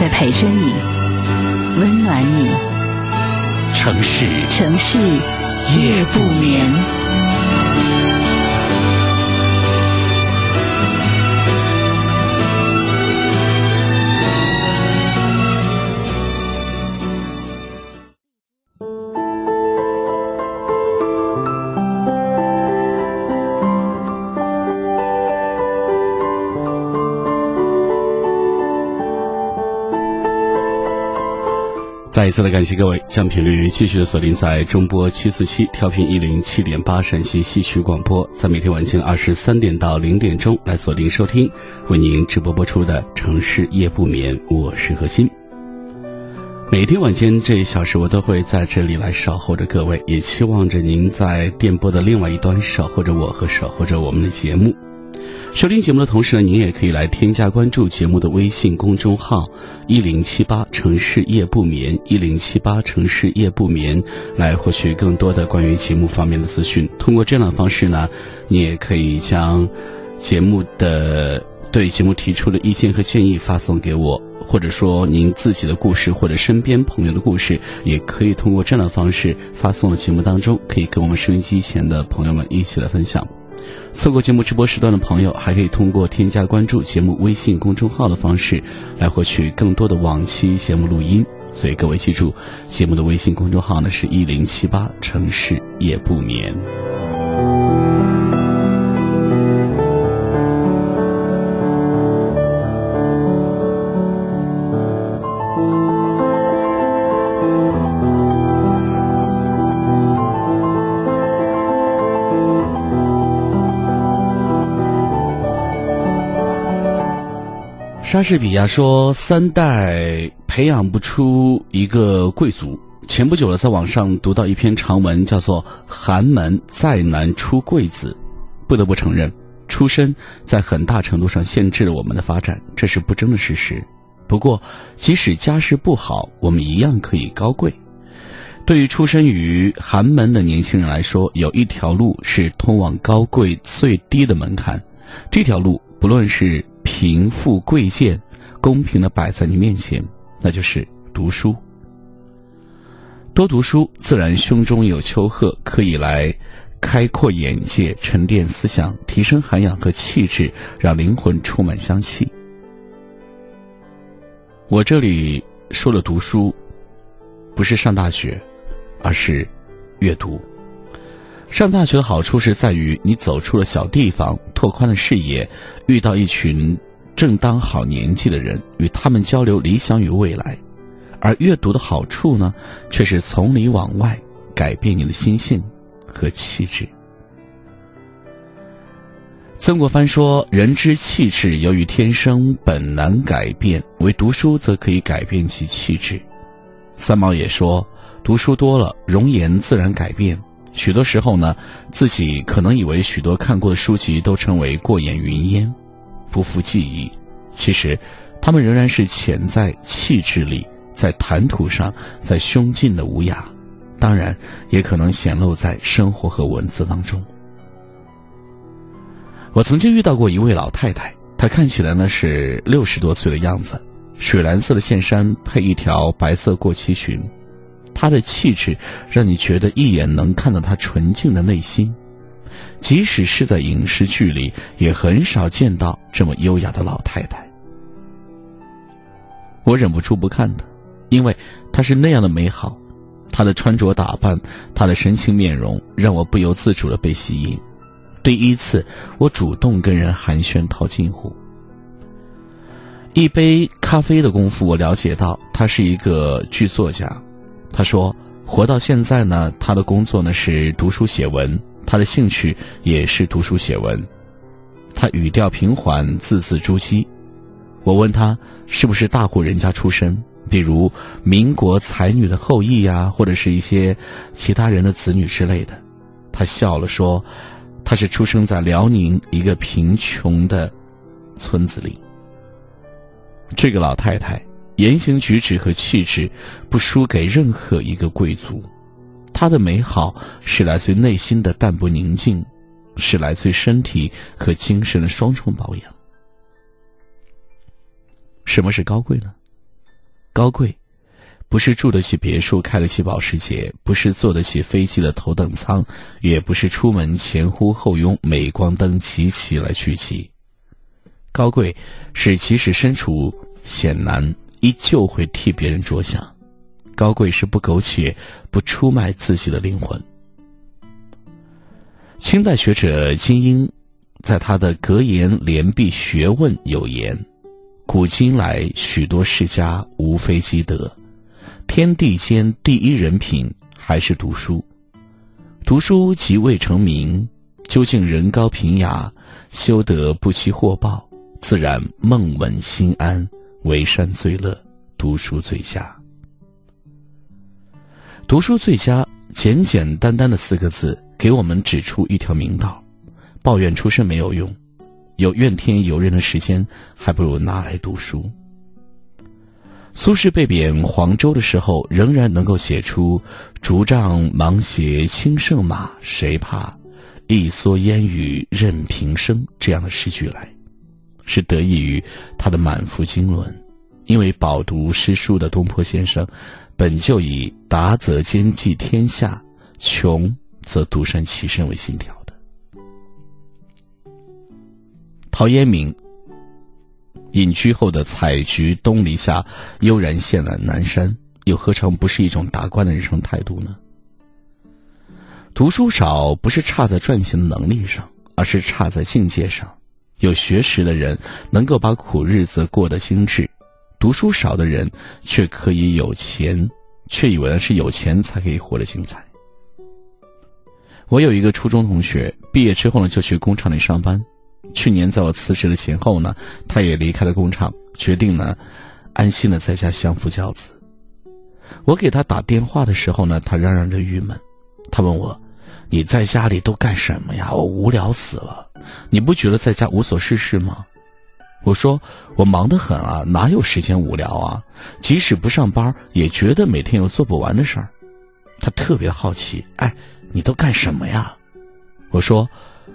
在陪着你，温暖你。城市，城市夜不眠。再一次的感谢各位将频率继续锁定在中波七四七调频一零七点八陕西戏曲广播，在每天晚间二十三点到零点钟来锁定收听，为您直播播出的城市夜不眠，我是何欣。每天晚间这一小时，我都会在这里来守候着各位，也期望着您在电波的另外一端守候着我和守候着我们的节目。收听节目的同时呢，您也可以来添加关注节目的微信公众号“一零七八城市夜不眠”，一零七八城市夜不眠，来获取更多的关于节目方面的资讯。通过这样的方式呢，你也可以将节目的对节目提出的意见和建议发送给我，或者说您自己的故事或者身边朋友的故事，也可以通过这样的方式发送到节目当中，可以跟我们收音机前的朋友们一起来分享。错过节目直播时段的朋友，还可以通过添加关注节目微信公众号的方式，来获取更多的往期节目录音。所以各位记住，节目的微信公众号呢是一零七八城市夜不眠。莎士比亚说：“三代培养不出一个贵族。”前不久了，在网上读到一篇长文，叫做《寒门再难出贵子》。不得不承认，出身在很大程度上限制了我们的发展，这是不争的事实。不过，即使家世不好，我们一样可以高贵。对于出身于寒门的年轻人来说，有一条路是通往高贵最低的门槛，这条路不论是。贫富贵贱，公平的摆在你面前，那就是读书。多读书，自然胸中有丘壑，可以来开阔眼界、沉淀思想、提升涵养和气质，让灵魂充满香气。我这里说了读书，不是上大学，而是阅读。上大学的好处是在于你走出了小地方，拓宽了视野，遇到一群正当好年纪的人，与他们交流理想与未来；而阅读的好处呢，却是从里往外改变你的心性和气质。曾国藩说：“人之气质由于天生本难改变，唯读书则可以改变其气质。”三毛也说：“读书多了，容颜自然改变。”许多时候呢，自己可能以为许多看过的书籍都成为过眼云烟，不复记忆。其实，他们仍然是潜在气质里，在谈吐上，在胸襟的无雅，当然也可能显露在生活和文字当中。我曾经遇到过一位老太太，她看起来呢是六十多岁的样子，水蓝色的线衫配一条白色过膝裙。她的气质让你觉得一眼能看到她纯净的内心，即使是在影视剧里，也很少见到这么优雅的老太太。我忍不住不看她，因为她是那样的美好，她的穿着打扮，她的神情面容，让我不由自主的被吸引。第一次，我主动跟人寒暄套近乎。一杯咖啡的功夫，我了解到他是一个剧作家。他说：“活到现在呢，他的工作呢是读书写文，他的兴趣也是读书写文。他语调平缓，字字珠玑。我问他是不是大户人家出身，比如民国才女的后裔呀，或者是一些其他人的子女之类的。他笑了说：“他是出生在辽宁一个贫穷的村子里。”这个老太太言行举止和气质不输给任何一个贵族，他的美好是来自内心的淡泊宁静，是来自身体和精神的双重保养。什么是高贵呢？高贵。不是住得起别墅、开得起保时捷，不是坐得起飞机的头等舱，也不是出门前呼后拥、镁光灯齐齐来聚集。高贵是即使身处险难，依旧会替别人着想。高贵是不苟且、不出卖自己的灵魂。清代学者金英在他的《格言联璧学问》有言：“古今来许多世家，无非积德。”天地间第一人品还是读书，读书即未成名。究竟人高平雅，修得不期获报，自然梦稳心安，为山最乐，读书最佳。读书最佳，简简单单的四个字，给我们指出一条明道：抱怨出身没有用，有怨天尤人的时间，还不如拿来读书。苏轼被贬黄州的时候，仍然能够写出“竹杖芒鞋轻胜马，谁怕？一蓑烟雨任平生”这样的诗句来，是得益于他的满腹经纶。因为饱读诗书的东坡先生，本就以“达则兼济天下，穷则独善其身”为信条的。陶渊明。隐居后的采菊东篱下，悠然见了南山，又何尝不是一种达观的人生态度呢？读书少不是差在赚钱的能力上，而是差在境界上。有学识的人能够把苦日子过得精致，读书少的人却可以有钱，却以为是有钱才可以活得精彩。我有一个初中同学，毕业之后呢，就去工厂里上班。去年在我辞职的前后呢，他也离开了工厂，决定呢，安心的在家相夫教子。我给他打电话的时候呢，他嚷嚷着郁闷，他问我：“你在家里都干什么呀？我无聊死了。你不觉得在家无所事事吗？”我说：“我忙得很啊，哪有时间无聊啊？即使不上班，也觉得每天有做不完的事儿。”他特别好奇：“哎，你都干什么呀？”我说：“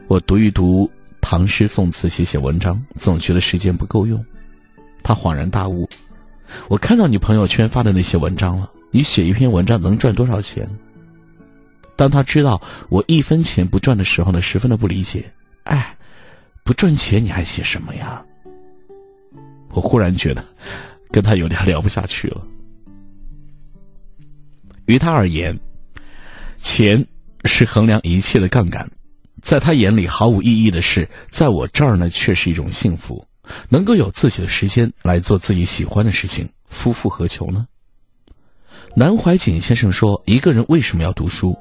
我读一读。”唐诗宋词写写文章，总觉得时间不够用。他恍然大悟：我看到你朋友圈发的那些文章了。你写一篇文章能赚多少钱？当他知道我一分钱不赚的时候呢，十分的不理解。哎，不赚钱你还写什么呀？我忽然觉得跟他有点聊不下去了。于他而言，钱是衡量一切的杠杆。在他眼里毫无意义的事，在我这儿呢却是一种幸福，能够有自己的时间来做自己喜欢的事情，夫复何求呢？南怀瑾先生说：“一个人为什么要读书？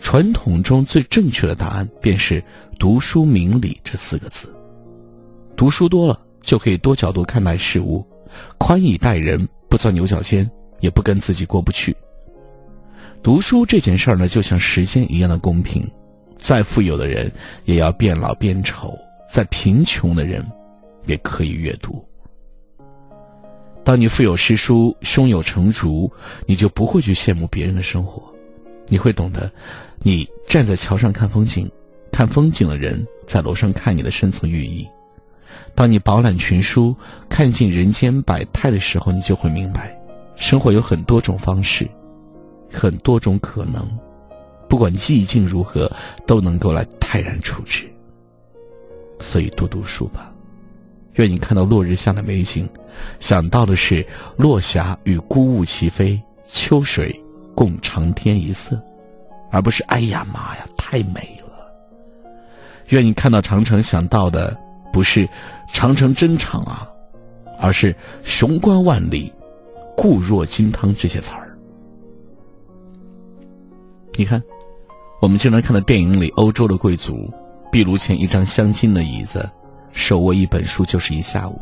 传统中最正确的答案便是‘读书明理’这四个字。读书多了，就可以多角度看待事物，宽以待人，不钻牛角尖，也不跟自己过不去。读书这件事儿呢，就像时间一样的公平。”再富有的人也要变老变丑，再贫穷的人也可以阅读。当你腹有诗书、胸有成竹，你就不会去羡慕别人的生活，你会懂得，你站在桥上看风景，看风景的人在楼上看你的深层寓意。当你饱览群书、看尽人间百态的时候，你就会明白，生活有很多种方式，很多种可能。不管寂静如何，都能够来泰然处之。所以多读书吧，愿你看到落日下的美景，想到的是落霞与孤鹜齐飞，秋水共长天一色，而不是哎呀妈呀太美了。愿你看到长城，想到的不是长城真长啊，而是雄关万里，固若金汤这些词儿。你看。我们经常看到电影里，欧洲的贵族壁炉前一张镶金的椅子，手握一本书就是一下午。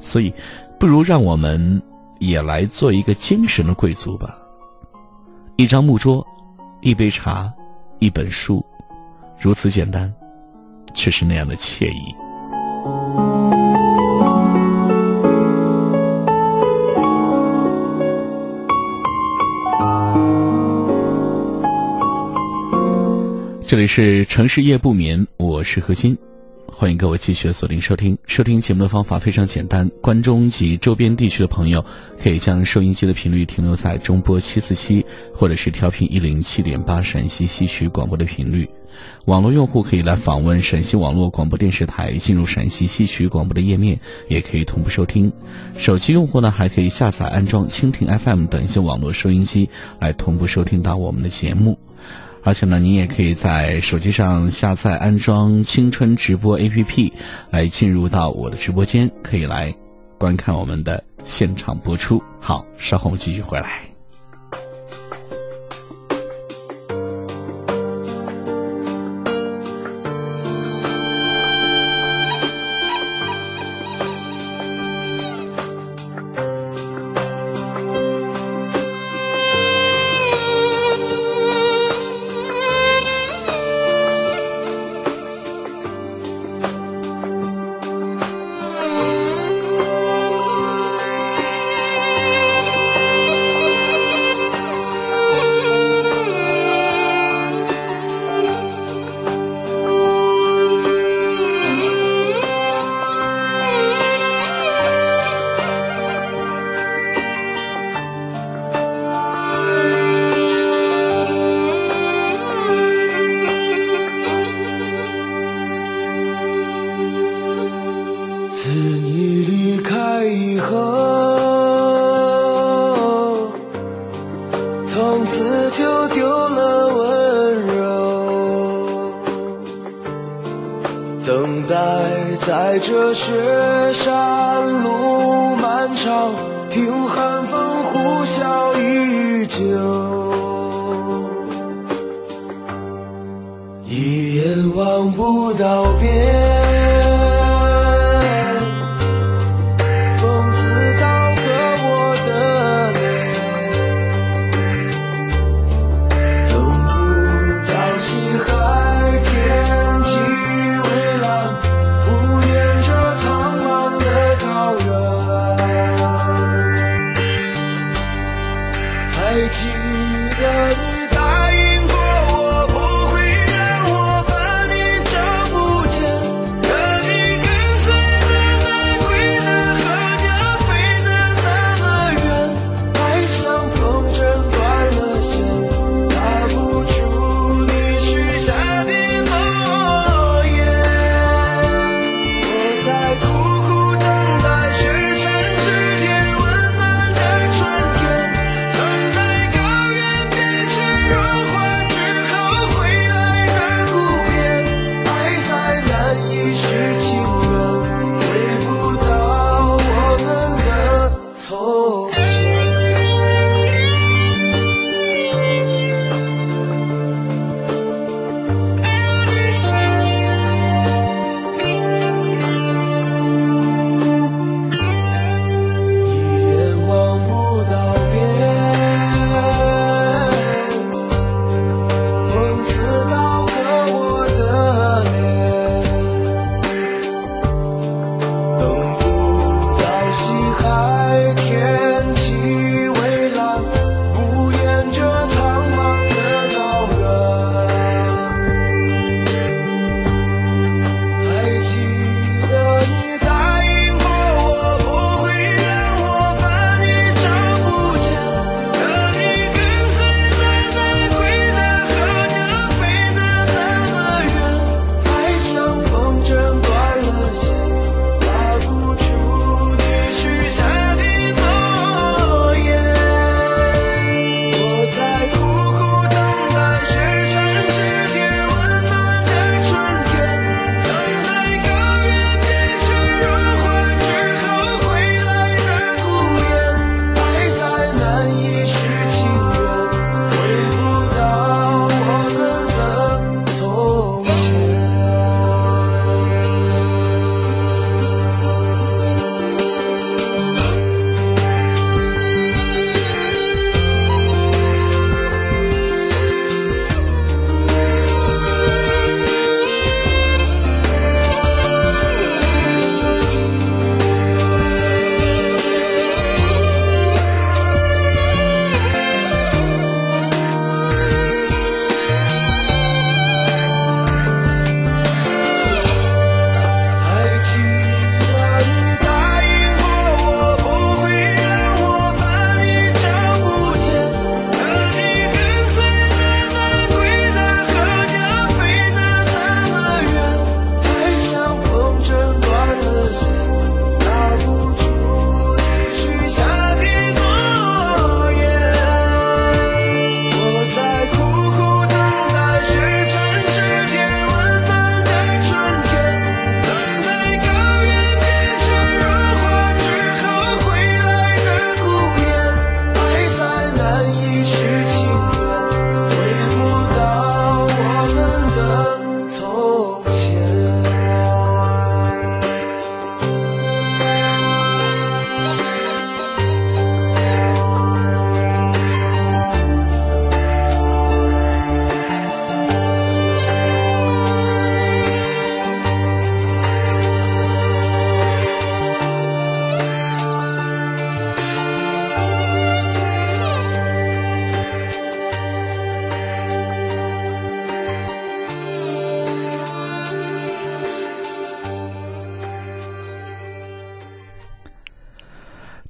所以，不如让我们也来做一个精神的贵族吧。一张木桌，一杯茶，一本书，如此简单，却是那样的惬意。这里是城市夜不眠，我是何鑫。欢迎各位继续锁定收听。收听节目的方法非常简单，关中及周边地区的朋友可以将收音机的频率停留在中波七四七，或者是调频一零七点八陕西戏曲广播的频率。网络用户可以来访问陕西网络广播电视台，进入陕西戏曲广播的页面，也可以同步收听。手机用户呢，还可以下载安装蜻蜓 FM 等一些网络收音机，来同步收听到我们的节目。而且呢，您也可以在手机上下载安装青春直播 APP，来进入到我的直播间，可以来观看我们的现场播出。好，稍后我们继续回来。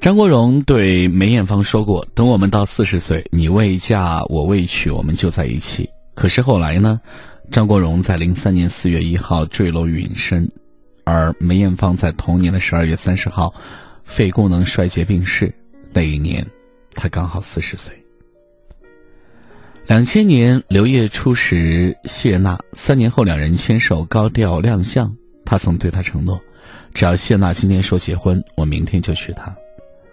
张国荣对梅艳芳说过：“等我们到四十岁，你未嫁，我未娶，我们就在一起。”可是后来呢？张国荣在零三年四月一号坠楼殒身，而梅艳芳在同年的十二月三十号，肺功能衰竭病逝。那一年，她刚好四十岁。两千年，刘烨初识谢娜，三年后两人牵手高调亮相。他曾对她承诺：“只要谢娜今天说结婚，我明天就娶她。”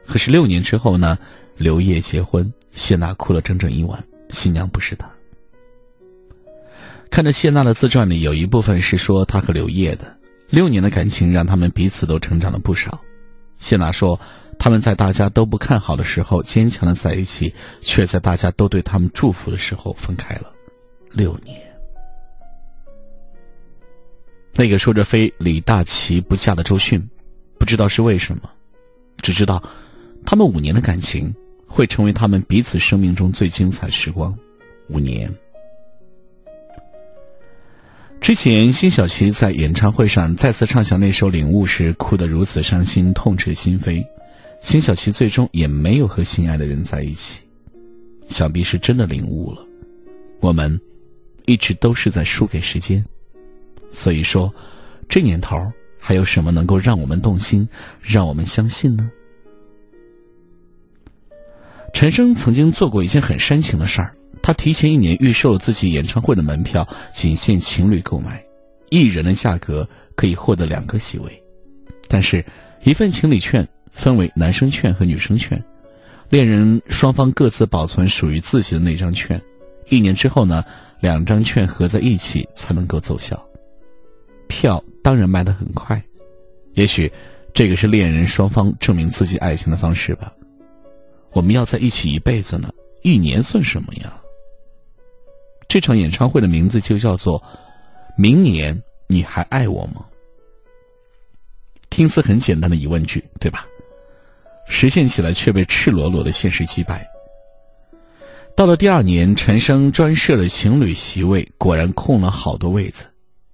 可是六年之后呢？刘烨结婚，谢娜哭了整整一晚，新娘不是他。看着谢娜的自传里，有一部分是说她和刘烨的六年的感情，让他们彼此都成长了不少。谢娜说，他们在大家都不看好的时候坚强的在一起，却在大家都对他们祝福的时候分开了六年。那个说着非李大齐不嫁的周迅，不知道是为什么，只知道。他们五年的感情会成为他们彼此生命中最精彩时光。五年之前，辛晓琪在演唱会上再次唱响那首《领悟》时，哭得如此伤心，痛彻心扉。辛晓琪最终也没有和心爱的人在一起，想必是真的领悟了。我们一直都是在输给时间，所以说，这年头还有什么能够让我们动心，让我们相信呢？陈升曾经做过一件很煽情的事儿，他提前一年预售了自己演唱会的门票，仅限情侣购买，一人的价格可以获得两个席位，但是，一份情侣券分为男生券和女生券，恋人双方各自保存属于自己的那张券，一年之后呢，两张券合在一起才能够奏效，票当然卖得很快，也许，这个是恋人双方证明自己爱情的方式吧。我们要在一起一辈子呢，一年算什么呀？这场演唱会的名字就叫做《明年你还爱我吗》。听似很简单的疑问句，对吧？实现起来却被赤裸裸的现实击败。到了第二年，陈升专设了情侣席位，果然空了好多位子。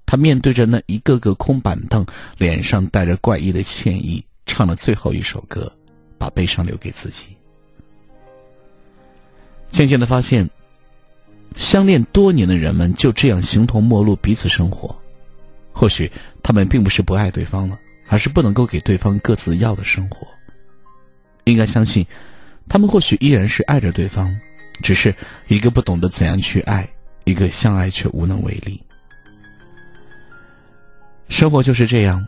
他面对着那一个个空板凳，脸上带着怪异的歉意，唱了最后一首歌，把悲伤留给自己。渐渐的发现，相恋多年的人们就这样形同陌路，彼此生活。或许他们并不是不爱对方了，而是不能够给对方各自要的生活。应该相信，他们或许依然是爱着对方，只是一个不懂得怎样去爱，一个相爱却无能为力。生活就是这样，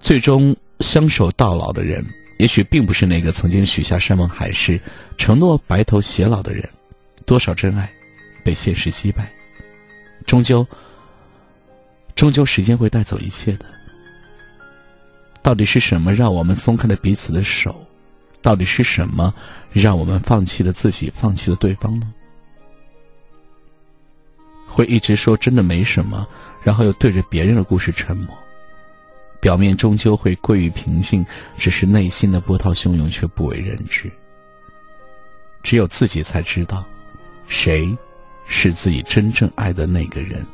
最终相守到老的人。也许并不是那个曾经许下山盟海誓、承诺白头偕老的人，多少真爱被现实击败，终究，终究时间会带走一切的。到底是什么让我们松开了彼此的手？到底是什么让我们放弃了自己，放弃了对方呢？会一直说真的没什么，然后又对着别人的故事沉默。表面终究会归于平静，只是内心的波涛汹涌却不为人知。只有自己才知道，谁是自己真正爱的那个人，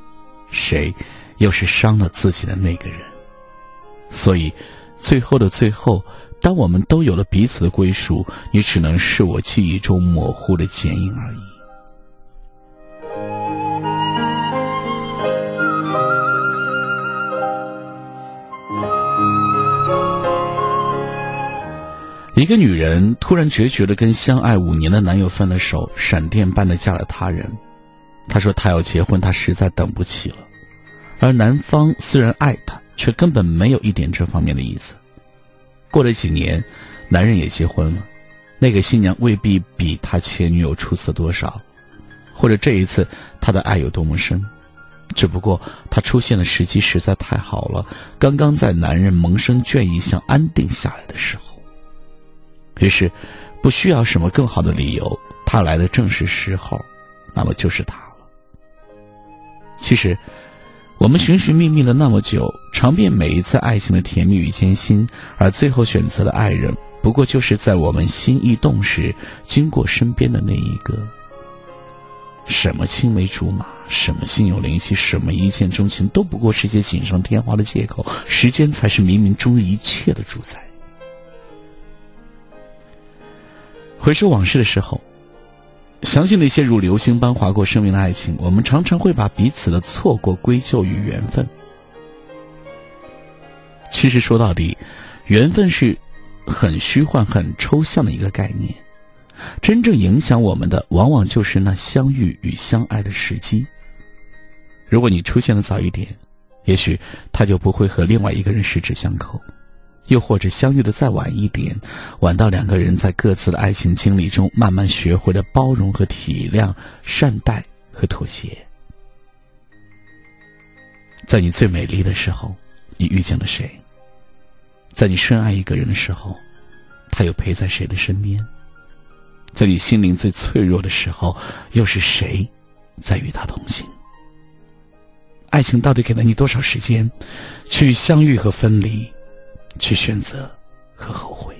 谁又是伤了自己的那个人。所以，最后的最后，当我们都有了彼此的归属，你只能是我记忆中模糊的剪影而已。一个女人突然决绝的跟相爱五年的男友分了手，闪电般的嫁了他人。她说她要结婚，她实在等不起了。而男方虽然爱她，却根本没有一点这方面的意思。过了几年，男人也结婚了，那个新娘未必比他前女友出色多少，或者这一次他的爱有多么深，只不过他出现的时机实在太好了，刚刚在男人萌生倦意、想安定下来的时候。于是，不需要什么更好的理由，他来的正是时候，那么就是他了。其实，我们寻寻觅觅了那么久，尝遍每一次爱情的甜蜜与艰辛，而最后选择的爱人，不过就是在我们心一动时经过身边的那一个。什么青梅竹马，什么心有灵犀，什么一见钟情，都不过是些锦上添花的借口。时间才是冥冥中一切的主宰。回首往事的时候，想起那些如流星般划过生命的爱情，我们常常会把彼此的错过归咎于缘分。其实说到底，缘分是很虚幻、很抽象的一个概念。真正影响我们的，往往就是那相遇与相爱的时机。如果你出现的早一点，也许他就不会和另外一个人十指相扣；又或者相遇的再晚一点，晚到两个人在各自的爱情经历中慢慢学会了包容和体谅、善待和妥协。在你最美丽的时候，你遇见了谁？在你深爱一个人的时候，他又陪在谁的身边？在你心灵最脆弱的时候，又是谁在与他同行？爱情到底给了你多少时间，去相遇和分离，去选择和后悔？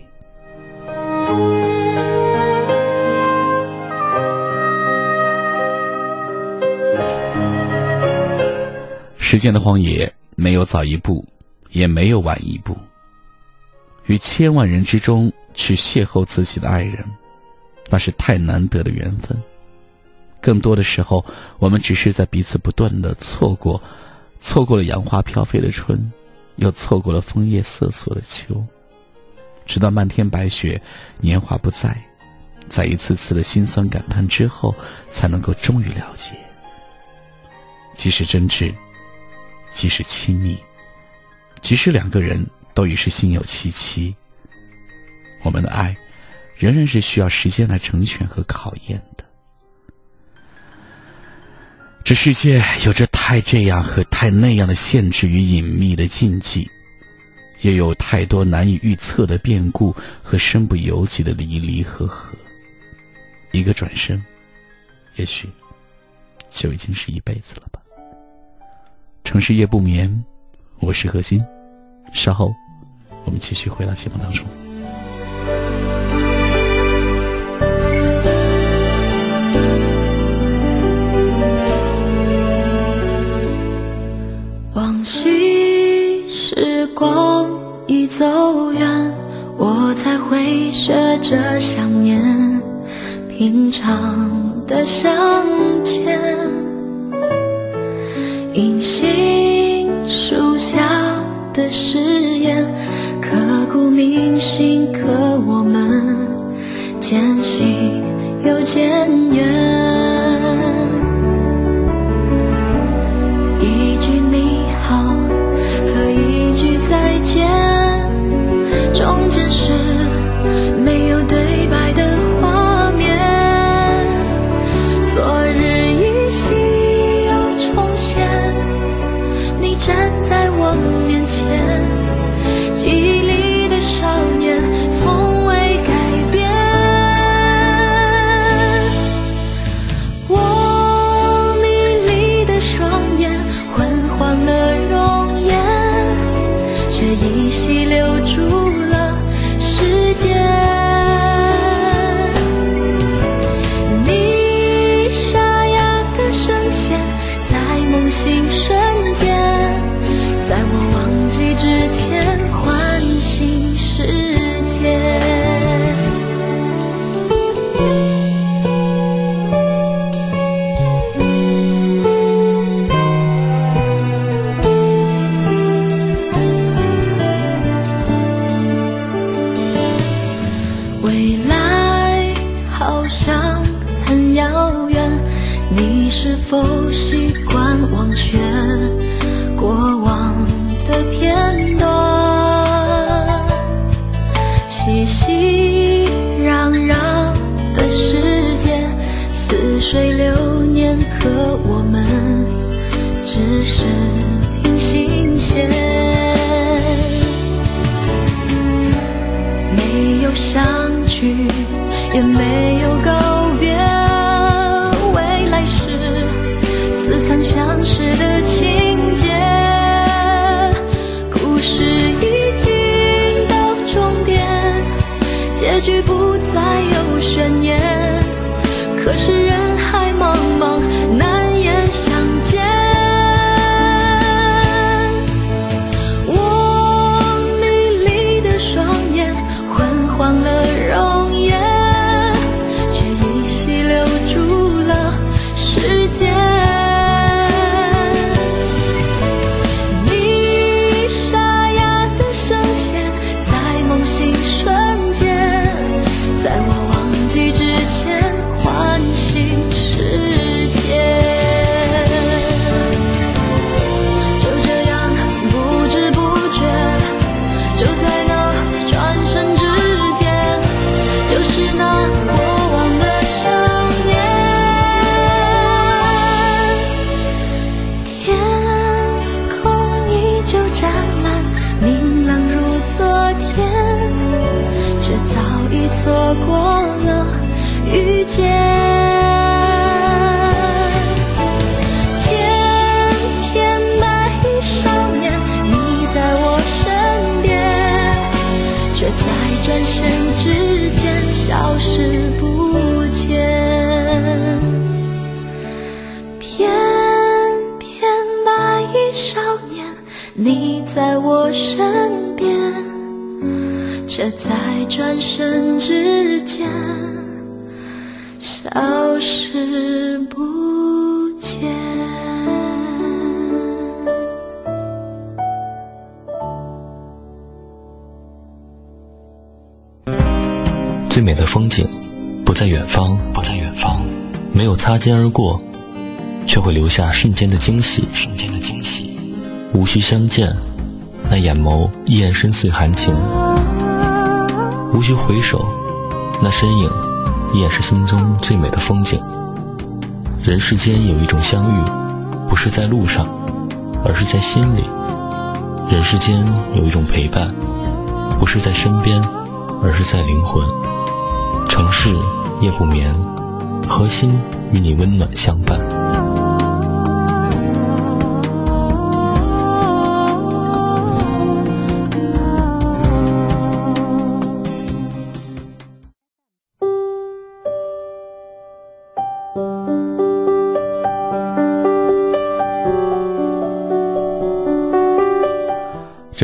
时间的荒野，没有早一步，也没有晚一步。于千万人之中去邂逅自己的爱人。那是太难得的缘分。更多的时候，我们只是在彼此不断的错过，错过了杨花飘飞的春，又错过了枫叶瑟瑟的秋，直到漫天白雪，年华不在，在一次次的心酸感叹之后，才能够终于了解，即使真挚，即使亲密，即使两个人都已是心有戚戚，我们的爱。仍然是需要时间来成全和考验的。这世界有着太这样和太那样的限制与隐秘的禁忌，也有太多难以预测的变故和身不由己的离离合合。一个转身，也许就已经是一辈子了吧。城市夜不眠，我是何心。稍后，我们继续回到节目当中。惜时光已走远，我才会学着想念平常的相见。银杏树下的誓言，刻骨铭心，可我们渐行又渐远。再见，中间是。却早已错过了遇见，翩翩白衣少年，你在我身边，却在转身之间消失不见。翩翩白衣少年，你在我身边。却在转身之间消失不见。最美的风景，不在远方，不在远方，没有擦肩而过，却会留下瞬间的惊喜，瞬间的惊喜。无需相见，那眼眸依然深邃含情；无需回首，那身影依然是心中最美的风景。人世间有一种相遇，不是在路上，而是在心里；人世间有一种陪伴，不是在身边，而是在灵魂。城市夜不眠，核心与你温暖相伴。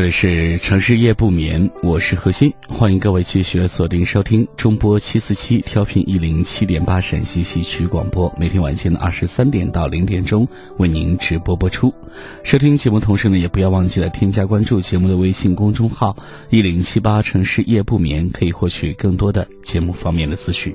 里是城市夜不眠，我是何鑫，欢迎各位继续锁定收听中波七四七调频一零七点八陕西戏曲广播，每天晚间的二十三点到零点钟为您直播播出。收听节目同时呢，也不要忘记了添加关注节目的微信公众号一零七八城市夜不眠，可以获取更多的节目方面的资讯。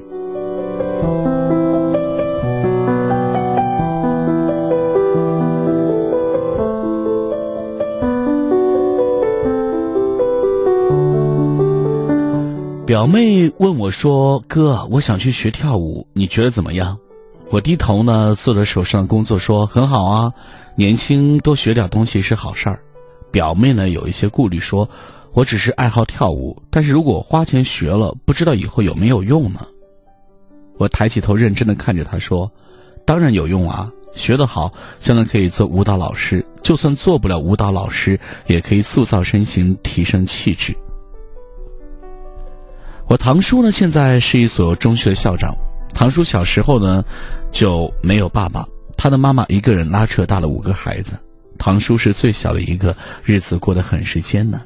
表妹问我说：“哥，我想去学跳舞，你觉得怎么样？”我低头呢，做着手上的工作，说：“很好啊，年轻多学点东西是好事儿。”表妹呢有一些顾虑，说：“我只是爱好跳舞，但是如果花钱学了，不知道以后有没有用呢？”我抬起头，认真的看着她说：“当然有用啊，学得好，将来可以做舞蹈老师；就算做不了舞蹈老师，也可以塑造身形，提升气质。”我堂叔呢，现在是一所中学校长。堂叔小时候呢，就没有爸爸，他的妈妈一个人拉扯大了五个孩子，堂叔是最小的一个，日子过得很是艰难。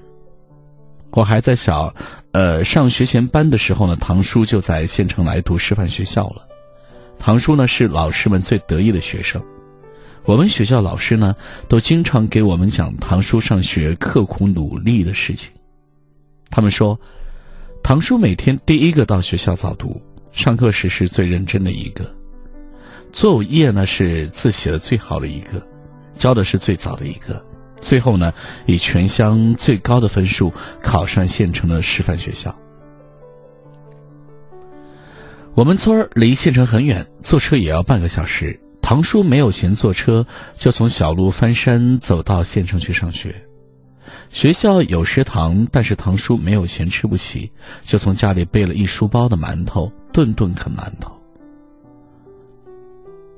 我还在小，呃，上学前班的时候呢，堂叔就在县城来读师范学校了。堂叔呢是老师们最得意的学生，我们学校老师呢都经常给我们讲堂叔上学刻苦努力的事情，他们说。堂叔每天第一个到学校早读，上课时是最认真的一个，作业呢是字写的最好的一个，交的是最早的一个，最后呢以全乡最高的分数考上县城的师范学校。我们村儿离县城很远，坐车也要半个小时。堂叔没有钱坐车，就从小路翻山走到县城去上学。学校有食堂，但是堂叔没有钱吃不起，就从家里备了一书包的馒头，顿顿啃馒头。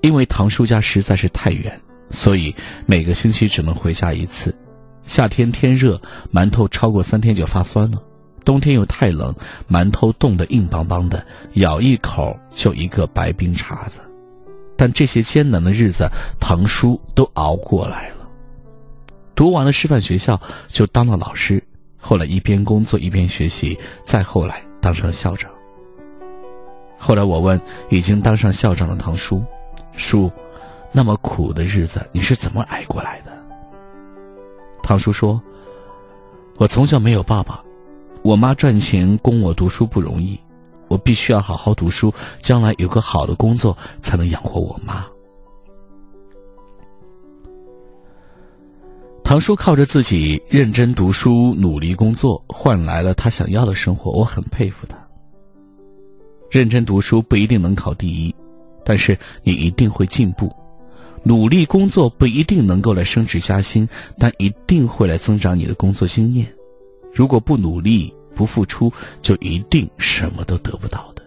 因为堂叔家实在是太远，所以每个星期只能回家一次。夏天天热，馒头超过三天就发酸了；冬天又太冷，馒头冻得硬邦邦的，咬一口就一个白冰碴子。但这些艰难的日子，堂叔都熬过来了。读完了师范学校，就当了老师。后来一边工作一边学习，再后来当上校长。后来我问已经当上校长的堂叔：“叔，那么苦的日子你是怎么挨过来的？”堂叔说：“我从小没有爸爸，我妈赚钱供我读书不容易，我必须要好好读书，将来有个好的工作才能养活我妈。”堂叔靠着自己认真读书、努力工作，换来了他想要的生活。我很佩服他。认真读书不一定能考第一，但是你一定会进步；努力工作不一定能够来升职加薪，但一定会来增长你的工作经验。如果不努力、不付出，就一定什么都得不到的。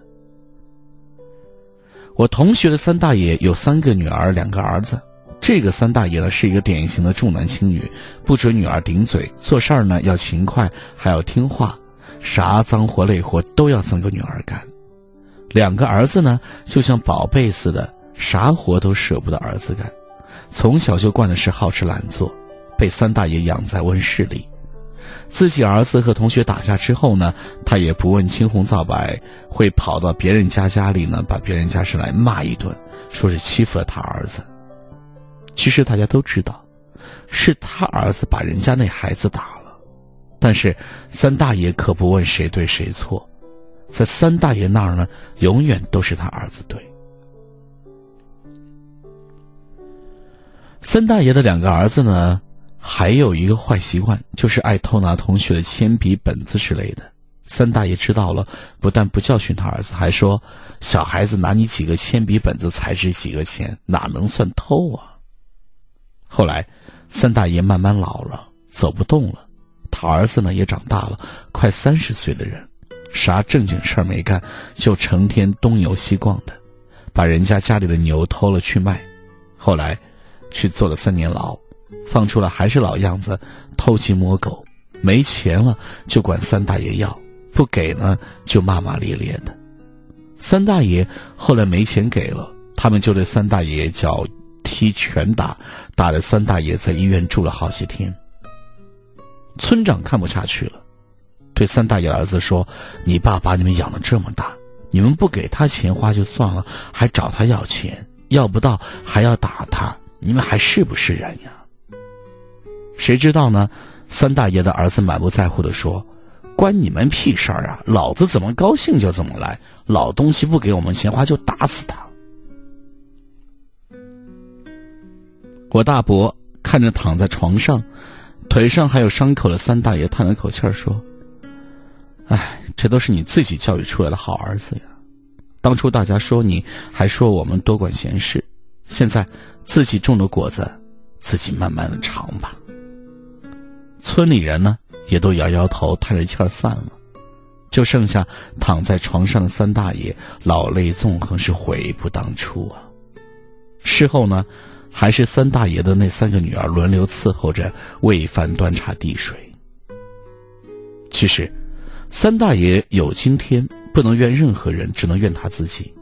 我同学的三大爷有三个女儿，两个儿子。这个三大爷呢是一个典型的重男轻女，不准女儿顶嘴，做事儿呢要勤快，还要听话，啥脏活累活都要三个女儿干。两个儿子呢就像宝贝似的，啥活都舍不得儿子干，从小就惯的是好吃懒做，被三大爷养在温室里。自己儿子和同学打架之后呢，他也不问青红皂白，会跑到别人家家里呢，把别人家事来骂一顿，说是欺负了他儿子。其实大家都知道，是他儿子把人家那孩子打了，但是三大爷可不问谁对谁错，在三大爷那儿呢，永远都是他儿子对。三大爷的两个儿子呢，还有一个坏习惯，就是爱偷拿同学的铅笔、本子之类的。三大爷知道了，不但不教训他儿子，还说：“小孩子拿你几个铅笔、本子才值几个钱，哪能算偷啊？”后来，三大爷慢慢老了，走不动了，他儿子呢也长大了，快三十岁的人，啥正经事儿没干，就成天东游西逛的，把人家家里的牛偷了去卖，后来，去坐了三年牢，放出来还是老样子，偷鸡摸狗，没钱了就管三大爷要，不给呢就骂骂咧咧的。三大爷后来没钱给了，他们就对三大爷叫。踢拳打，打的三大爷在医院住了好几天。村长看不下去了，对三大爷儿子说：“你爸把你们养了这么大，你们不给他钱花就算了，还找他要钱，要不到还要打他，你们还是不是人呀？”谁知道呢？三大爷的儿子满不在乎的说：“关你们屁事儿啊！老子怎么高兴就怎么来，老东西不给我们钱花就打死他。”我大伯看着躺在床上，腿上还有伤口的三大爷，叹了口气说：“哎，这都是你自己教育出来的好儿子呀！当初大家说你，还说我们多管闲事，现在自己种的果子，自己慢慢的尝吧。”村里人呢，也都摇摇头，叹着气儿散了，就剩下躺在床上的三大爷，老泪纵横，是悔不当初啊。事后呢？还是三大爷的那三个女儿轮流伺候着喂饭、端茶递水。其实，三大爷有今天，不能怨任何人，只能怨他自己。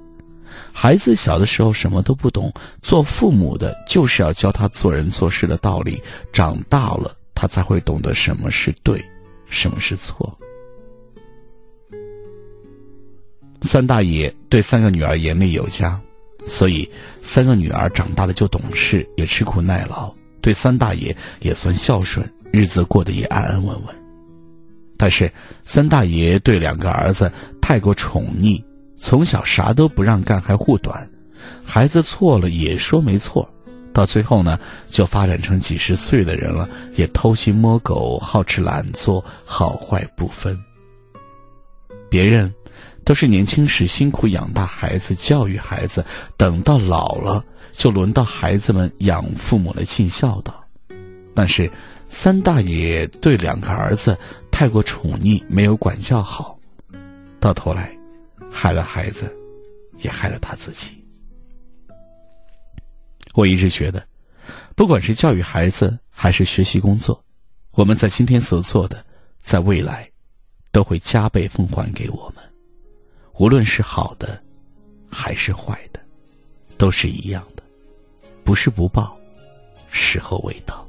孩子小的时候什么都不懂，做父母的就是要教他做人做事的道理。长大了，他才会懂得什么是对，什么是错。三大爷对三个女儿严厉有加。所以，三个女儿长大了就懂事，也吃苦耐劳，对三大爷也算孝顺，日子过得也安安稳稳。但是，三大爷对两个儿子太过宠溺，从小啥都不让干，还护短，孩子错了也说没错，到最后呢，就发展成几十岁的人了，也偷鸡摸狗，好吃懒做，好坏不分。别人。都是年轻时辛苦养大孩子、教育孩子，等到老了，就轮到孩子们养父母的尽孝道。但是，三大爷对两个儿子太过宠溺，没有管教好，到头来，害了孩子，也害了他自己。我一直觉得，不管是教育孩子，还是学习工作，我们在今天所做的，在未来，都会加倍奉还给我们。无论是好的，还是坏的，都是一样的，不是不报，时候未到。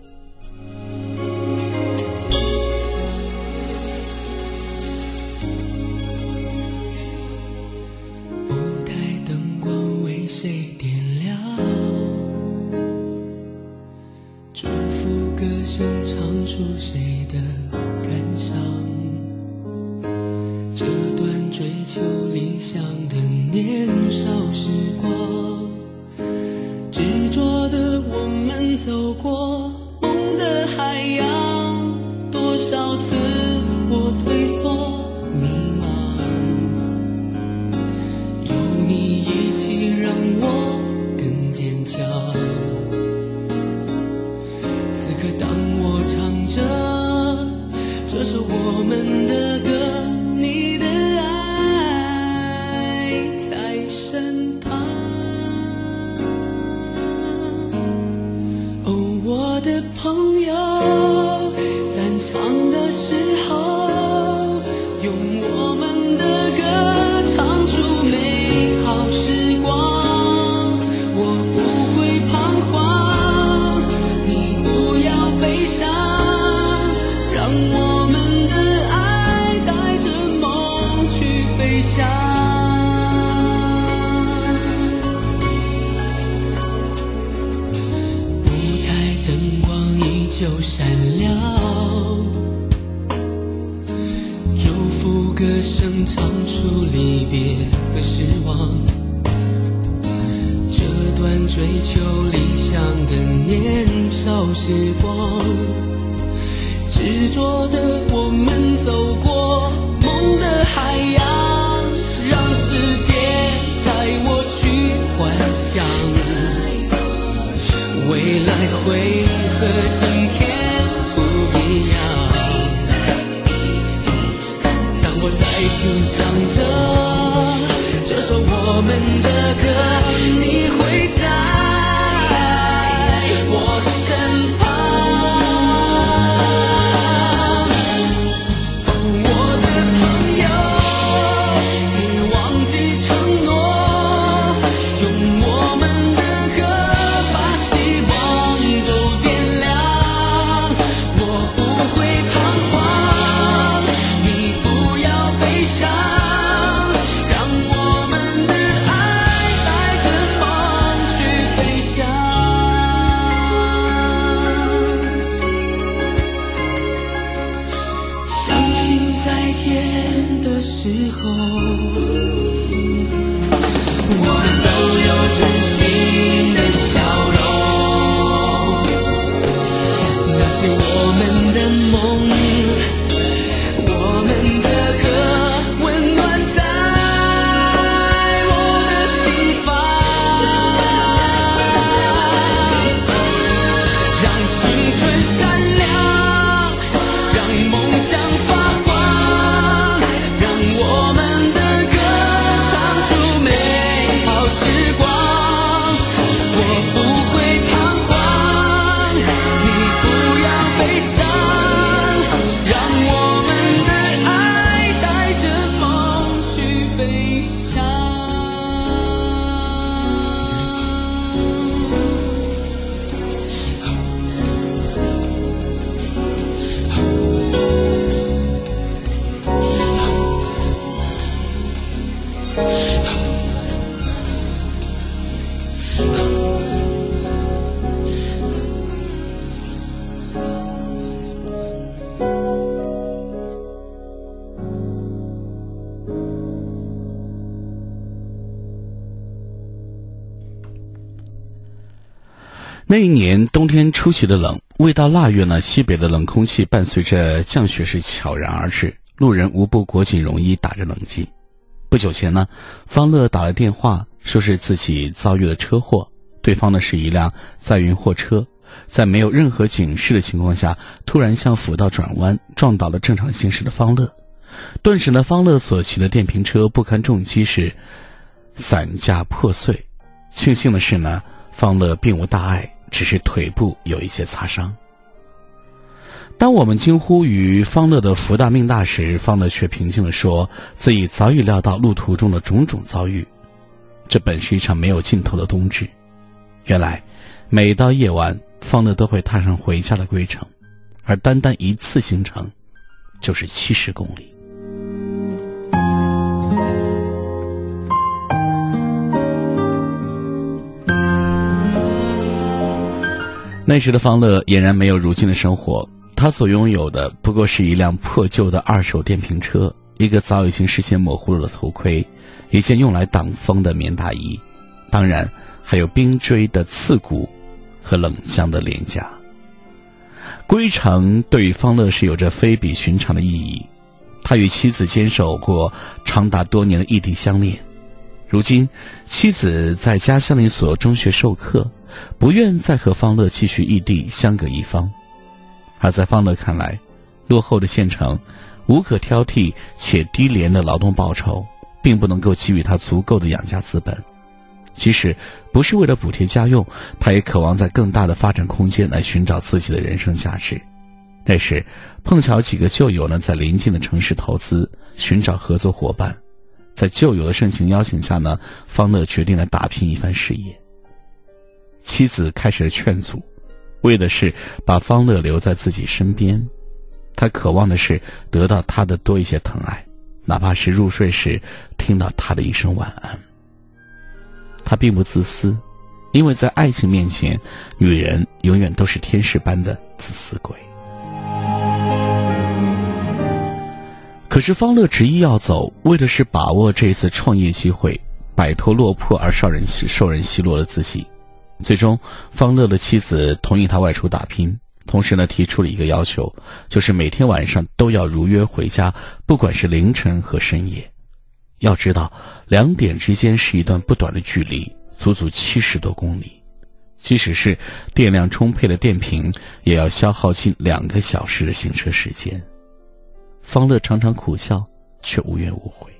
那一年冬天出奇的冷，未到腊月呢，西北的冷空气伴随着降雪是悄然而至，路人无不裹紧绒衣，打着冷气。不久前呢，方乐打来电话，说是自己遭遇了车祸，对方呢是一辆载运货车，在没有任何警示的情况下，突然向辅道转弯，撞倒了正常行驶的方乐。顿时呢，方乐所骑的电瓶车不堪重击，是散架破碎。庆幸的是呢，方乐并无大碍，只是腿部有一些擦伤。当我们惊呼于方乐的福大命大时，方乐却平静地说：“自己早已料到路途中的种种遭遇，这本是一场没有尽头的冬至。原来，每到夜晚，方乐都会踏上回家的归程，而单单一次行程，就是七十公里。”那时的方乐俨然没有如今的生活，他所拥有的不过是一辆破旧的二手电瓶车，一个早已经视线模糊了的头盔，一件用来挡风的棉大衣，当然还有冰锥的刺骨和冷香的脸颊。归程对于方乐是有着非比寻常的意义，他与妻子坚守过长达多年的异地相恋，如今妻子在家乡的一所中学授课。不愿再和方乐继续异地相隔一方，而在方乐看来，落后的县城，无可挑剔且低廉的劳动报酬，并不能够给予他足够的养家资本。即使不是为了补贴家用，他也渴望在更大的发展空间来寻找自己的人生价值。那时，碰巧几个旧友呢在临近的城市投资，寻找合作伙伴。在旧友的盛情邀请下呢，方乐决定来打拼一番事业。妻子开始了劝阻，为的是把方乐留在自己身边。他渴望的是得到他的多一些疼爱，哪怕是入睡时听到他的一声晚安。他并不自私，因为在爱情面前，女人永远都是天使般的自私鬼。可是方乐执意要走，为的是把握这次创业机会，摆脱落魄而受人受人奚落的自己。最终，方乐的妻子同意他外出打拼，同时呢，提出了一个要求，就是每天晚上都要如约回家，不管是凌晨和深夜。要知道，两点之间是一段不短的距离，足足七十多公里，即使是电量充沛的电瓶，也要消耗近两个小时的行车时间。方乐常常苦笑，却无怨无悔。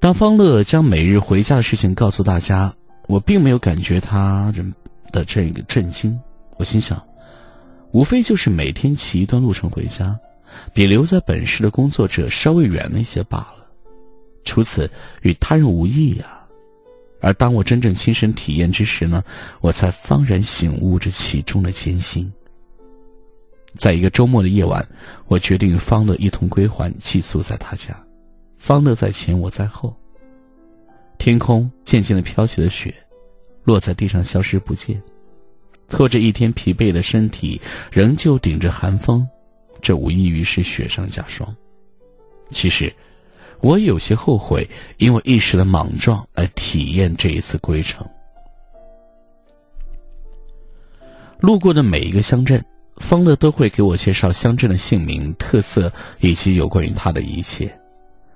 当方乐将每日回家的事情告诉大家，我并没有感觉他人的这个震惊。我心想，无非就是每天骑一段路程回家，比留在本市的工作者稍微远了一些罢了。除此，与他人无异呀。而当我真正亲身体验之时呢，我才幡然醒悟这其中的艰辛。在一个周末的夜晚，我决定与方乐一同归还，寄宿在他家。方乐在前，我在后。天空渐渐的飘起了雪，落在地上消失不见。拖着一天疲惫的身体，仍旧顶着寒风，这无异于是雪上加霜。其实，我有些后悔，因为一时的莽撞来体验这一次归程。路过的每一个乡镇。方乐都会给我介绍乡镇的姓名、特色以及有关于他的一切。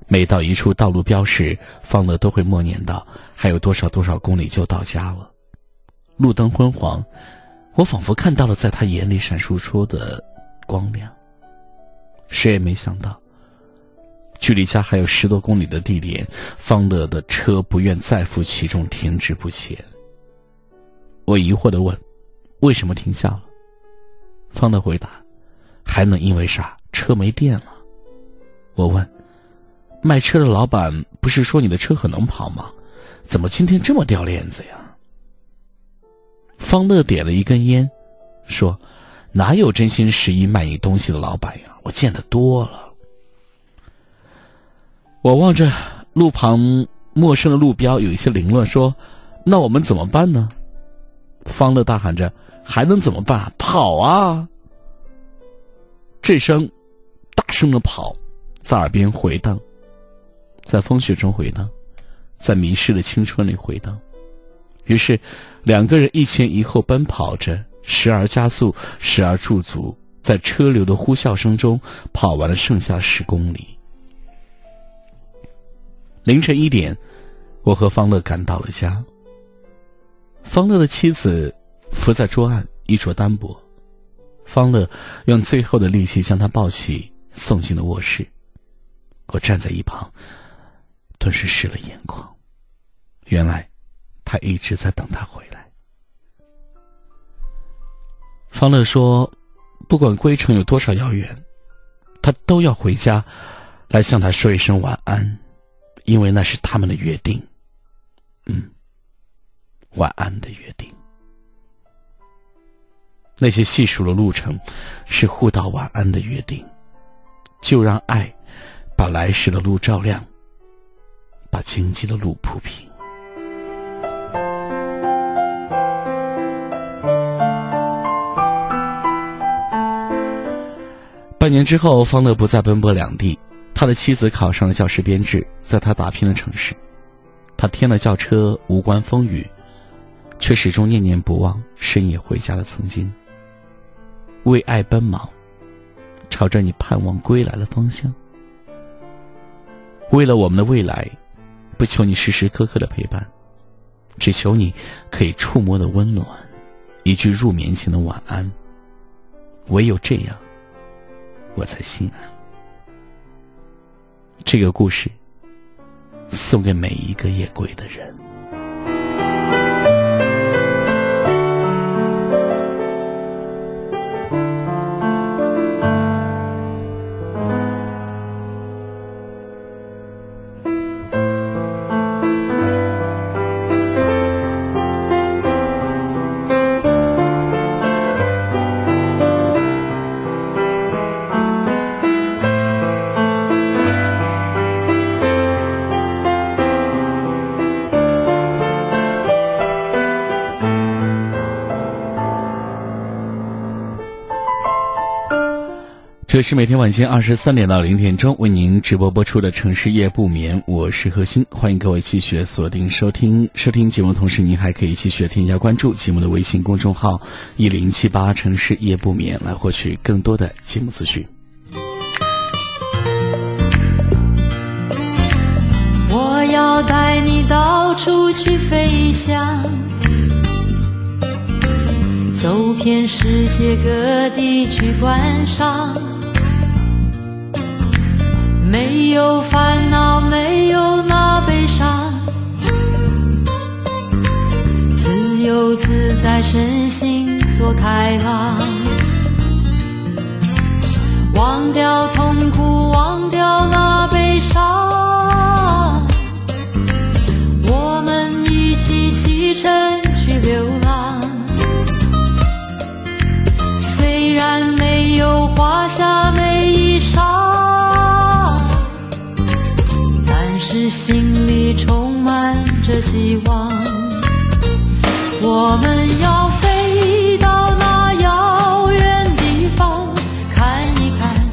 每到一处道路标识，方乐都会默念道：“还有多少多少公里就到家了。”路灯昏黄，我仿佛看到了在他眼里闪烁出的光亮。谁也没想到，距离家还有十多公里的地点，方乐的车不愿再负其重，停滞不前。我疑惑的问：“为什么停下了？”方乐回答：“还能因为啥？车没电了。”我问：“卖车的老板不是说你的车很能跑吗？怎么今天这么掉链子呀？”方乐点了一根烟，说：“哪有真心实意卖你东西的老板呀？我见得多了。”我望着路旁陌生的路标，有一些凌乱，说：“那我们怎么办呢？”方乐大喊着。还能怎么办？跑啊！这声大声的跑，在耳边回荡，在风雪中回荡，在迷失的青春里回荡。于是，两个人一前一后奔跑着，时而加速，时而驻足，在车流的呼啸声中跑完了剩下十公里。凌晨一点，我和方乐赶到了家。方乐的妻子。伏在桌案，衣着单薄。方乐用最后的力气将他抱起，送进了卧室。我站在一旁，顿时湿了眼眶。原来，他一直在等他回来。方乐说：“不管归程有多少遥远，他都要回家，来向他说一声晚安，因为那是他们的约定。嗯，晚安的约定。”那些细数的路程，是互道晚安的约定。就让爱把来时的路照亮，把荆棘的路铺平。半年之后，方乐不再奔波两地，他的妻子考上了教师编制，在他打拼的城市，他添了轿车，无关风雨，却始终念念不忘深夜回家的曾经。为爱奔忙，朝着你盼望归来的方向。为了我们的未来，不求你时时刻刻的陪伴，只求你可以触摸的温暖，一句入眠前的晚安。唯有这样，我才心安。这个故事，送给每一个夜归的人。这是每天晚间二十三点到零点钟为您直播播出的《城市夜不眠》，我是何鑫，欢迎各位继续锁定收听。收听节目同时，您还可以继续添加关注节目的微信公众号“一零七八城市夜不眠”，来获取更多的节目资讯。我要带你到处去飞翔，走遍世界各地去观赏。没有烦恼，没有那悲伤，自由自在，身心多开朗，忘掉痛苦，忘掉那悲伤，我们一起启程去流浪，虽然没有华厦美心里充满着希望，我们要飞到那遥远地方，看一看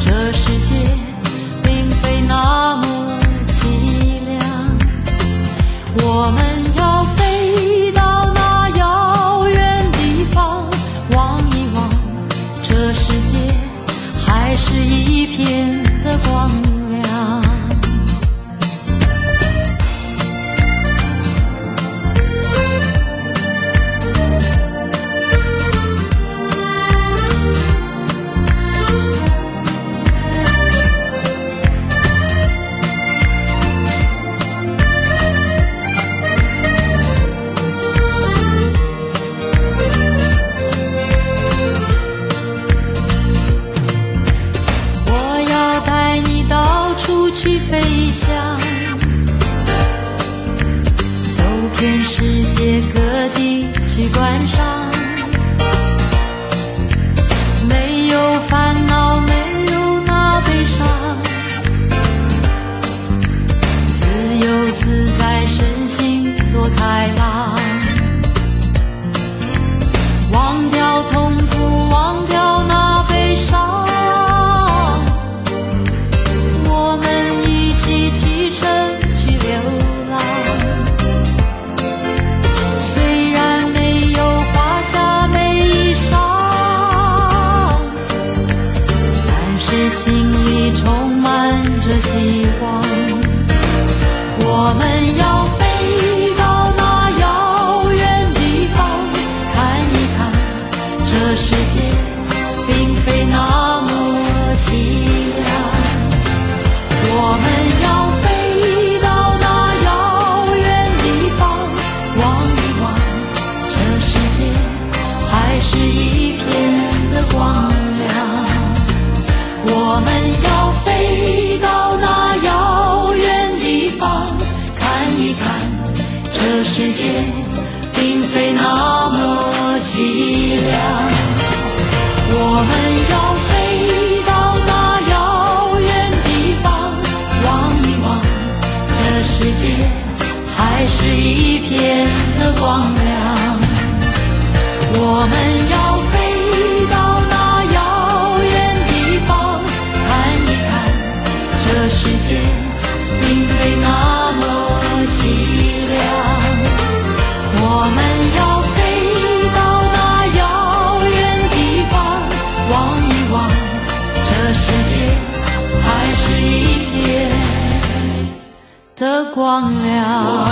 这世界。光亮。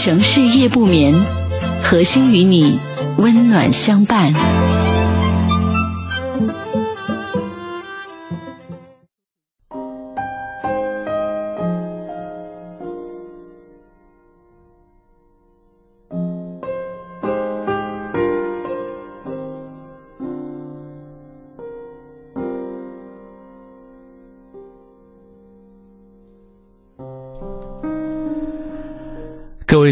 城市夜不眠，核心与你温暖相伴。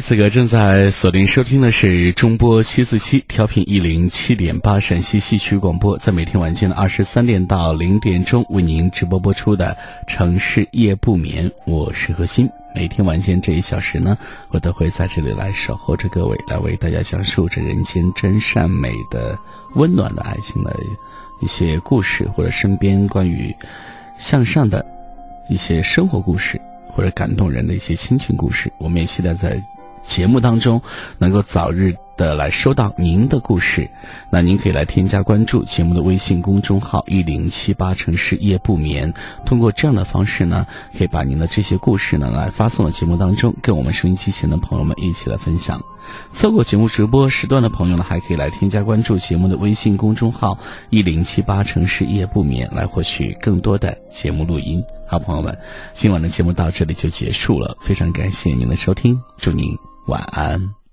此刻正在锁定收听的是中波七四七调频一零七点八陕西戏曲广播，在每天晚间的二十三点到零点钟为您直播播出的《城市夜不眠》，我是何鑫。每天晚间这一小时呢，我都会在这里来守候着各位，来为大家讲述着人间真善美的温暖的爱情的一些故事，或者身边关于向上的一些生活故事。或者感动人的一些亲情故事，我们也期待在节目当中能够早日的来收到您的故事。那您可以来添加关注节目的微信公众号“一零七八城市夜不眠”，通过这样的方式呢，可以把您的这些故事呢来发送到节目当中，跟我们收音机前的朋友们一起来分享。错过节目直播时段的朋友呢，还可以来添加关注节目的微信公众号“一零七八城市夜不眠”，来获取更多的节目录音。好，朋友们，今晚的节目到这里就结束了，非常感谢您的收听，祝您晚安。